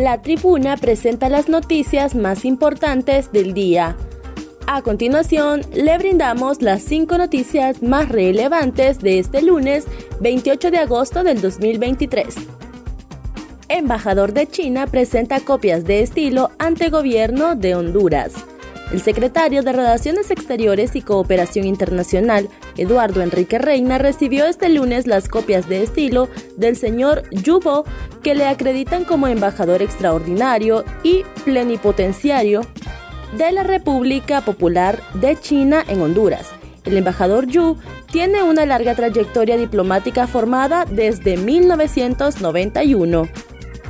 La tribuna presenta las noticias más importantes del día. A continuación, le brindamos las cinco noticias más relevantes de este lunes 28 de agosto del 2023. Embajador de China presenta copias de estilo ante gobierno de Honduras. El secretario de Relaciones Exteriores y Cooperación Internacional, Eduardo Enrique Reina, recibió este lunes las copias de estilo del señor Yubo, que le acreditan como embajador extraordinario y plenipotenciario de la República Popular de China en Honduras. El embajador Yu tiene una larga trayectoria diplomática formada desde 1991.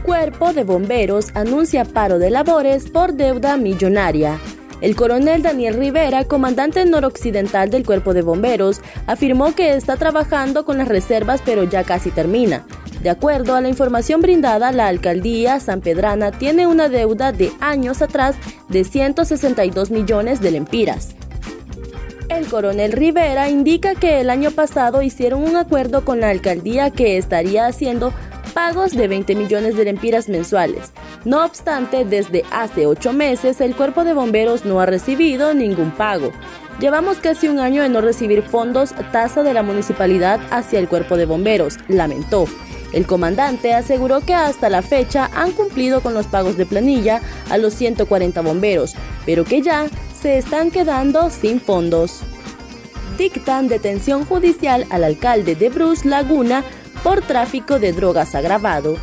Cuerpo de Bomberos anuncia paro de labores por deuda millonaria. El coronel Daniel Rivera, comandante noroccidental del Cuerpo de Bomberos, afirmó que está trabajando con las reservas pero ya casi termina. De acuerdo a la información brindada, la alcaldía San Pedrana tiene una deuda de años atrás de 162 millones de lempiras. El coronel Rivera indica que el año pasado hicieron un acuerdo con la alcaldía que estaría haciendo pagos de 20 millones de lempiras mensuales. No obstante, desde hace ocho meses el cuerpo de bomberos no ha recibido ningún pago. Llevamos casi un año de no recibir fondos tasa de la municipalidad hacia el cuerpo de bomberos, lamentó. El comandante aseguró que hasta la fecha han cumplido con los pagos de planilla a los 140 bomberos, pero que ya se están quedando sin fondos. Dictan detención judicial al alcalde de Bruce Laguna por tráfico de drogas agravado.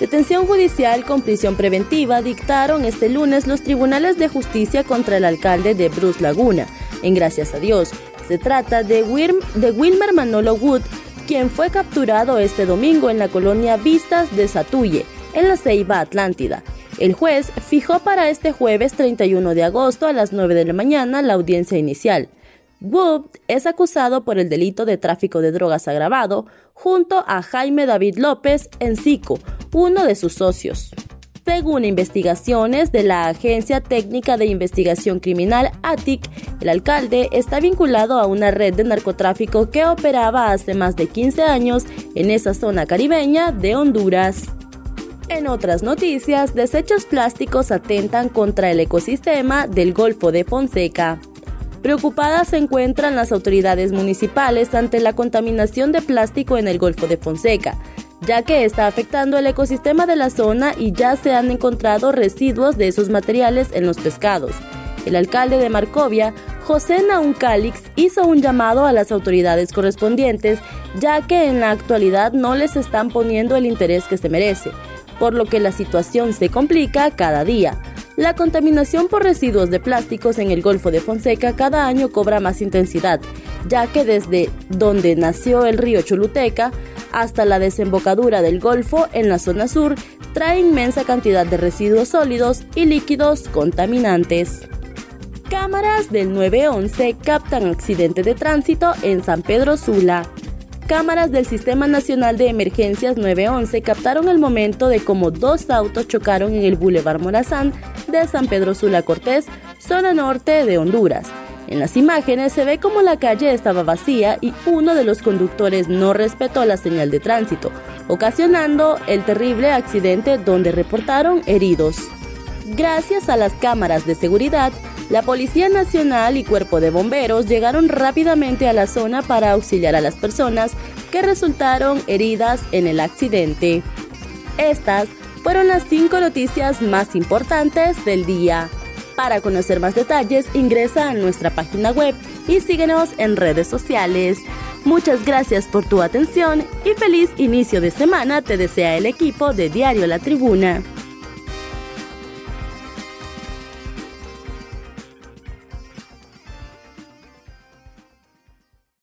Detención judicial con prisión preventiva dictaron este lunes los tribunales de justicia contra el alcalde de Bruce Laguna, en Gracias a Dios. Se trata de, Wilmer Manolo Wood, quien fue capturado este domingo en la colonia Vistas de Satuye, en la Ceiba Atlántida. El juez fijó para este jueves 31 de agosto a las 9 de la mañana la audiencia inicial. Wood es acusado por el delito de tráfico de drogas agravado junto a Jaime David López Encico, uno de sus socios. Según investigaciones de la Agencia Técnica de Investigación Criminal ATIC, el alcalde está vinculado a una red de narcotráfico que operaba hace más de 15 años en esa zona caribeña de Honduras. En otras noticias, desechos plásticos atentan contra el ecosistema del Golfo de Fonseca. Preocupadas se encuentran las autoridades municipales ante la contaminación de plástico en el Golfo de Fonseca, ya que está afectando el ecosistema de la zona y ya se han encontrado residuos de esos materiales en los pescados. El alcalde de Marcovia, José Naun Calix, hizo un llamado a las autoridades correspondientes, ya que en la actualidad no les están poniendo el interés que se merece, por lo que la situación se complica cada día. La contaminación por residuos de plásticos en el Golfo de Fonseca cada año cobra más intensidad, ya que desde donde nació el río Choluteca hasta la desembocadura del Golfo en la zona sur trae inmensa cantidad de residuos sólidos y líquidos contaminantes. Cámaras del 911 captan accidente de tránsito en San Pedro Sula. Cámaras del Sistema Nacional de Emergencias 911 captaron el momento de cómo dos autos chocaron en el Boulevard Morazán de San Pedro Sula Cortés, zona norte de Honduras. En las imágenes se ve como la calle estaba vacía y uno de los conductores no respetó la señal de tránsito, ocasionando el terrible accidente donde reportaron heridos. Gracias a las cámaras de seguridad, la Policía Nacional y Cuerpo de Bomberos llegaron rápidamente a la zona para auxiliar a las personas que resultaron heridas en el accidente. Estas fueron las cinco noticias más importantes del día. Para conocer más detalles, ingresa a nuestra página web y síguenos en redes sociales. Muchas gracias por tu atención y feliz inicio de semana te desea el equipo de Diario La Tribuna.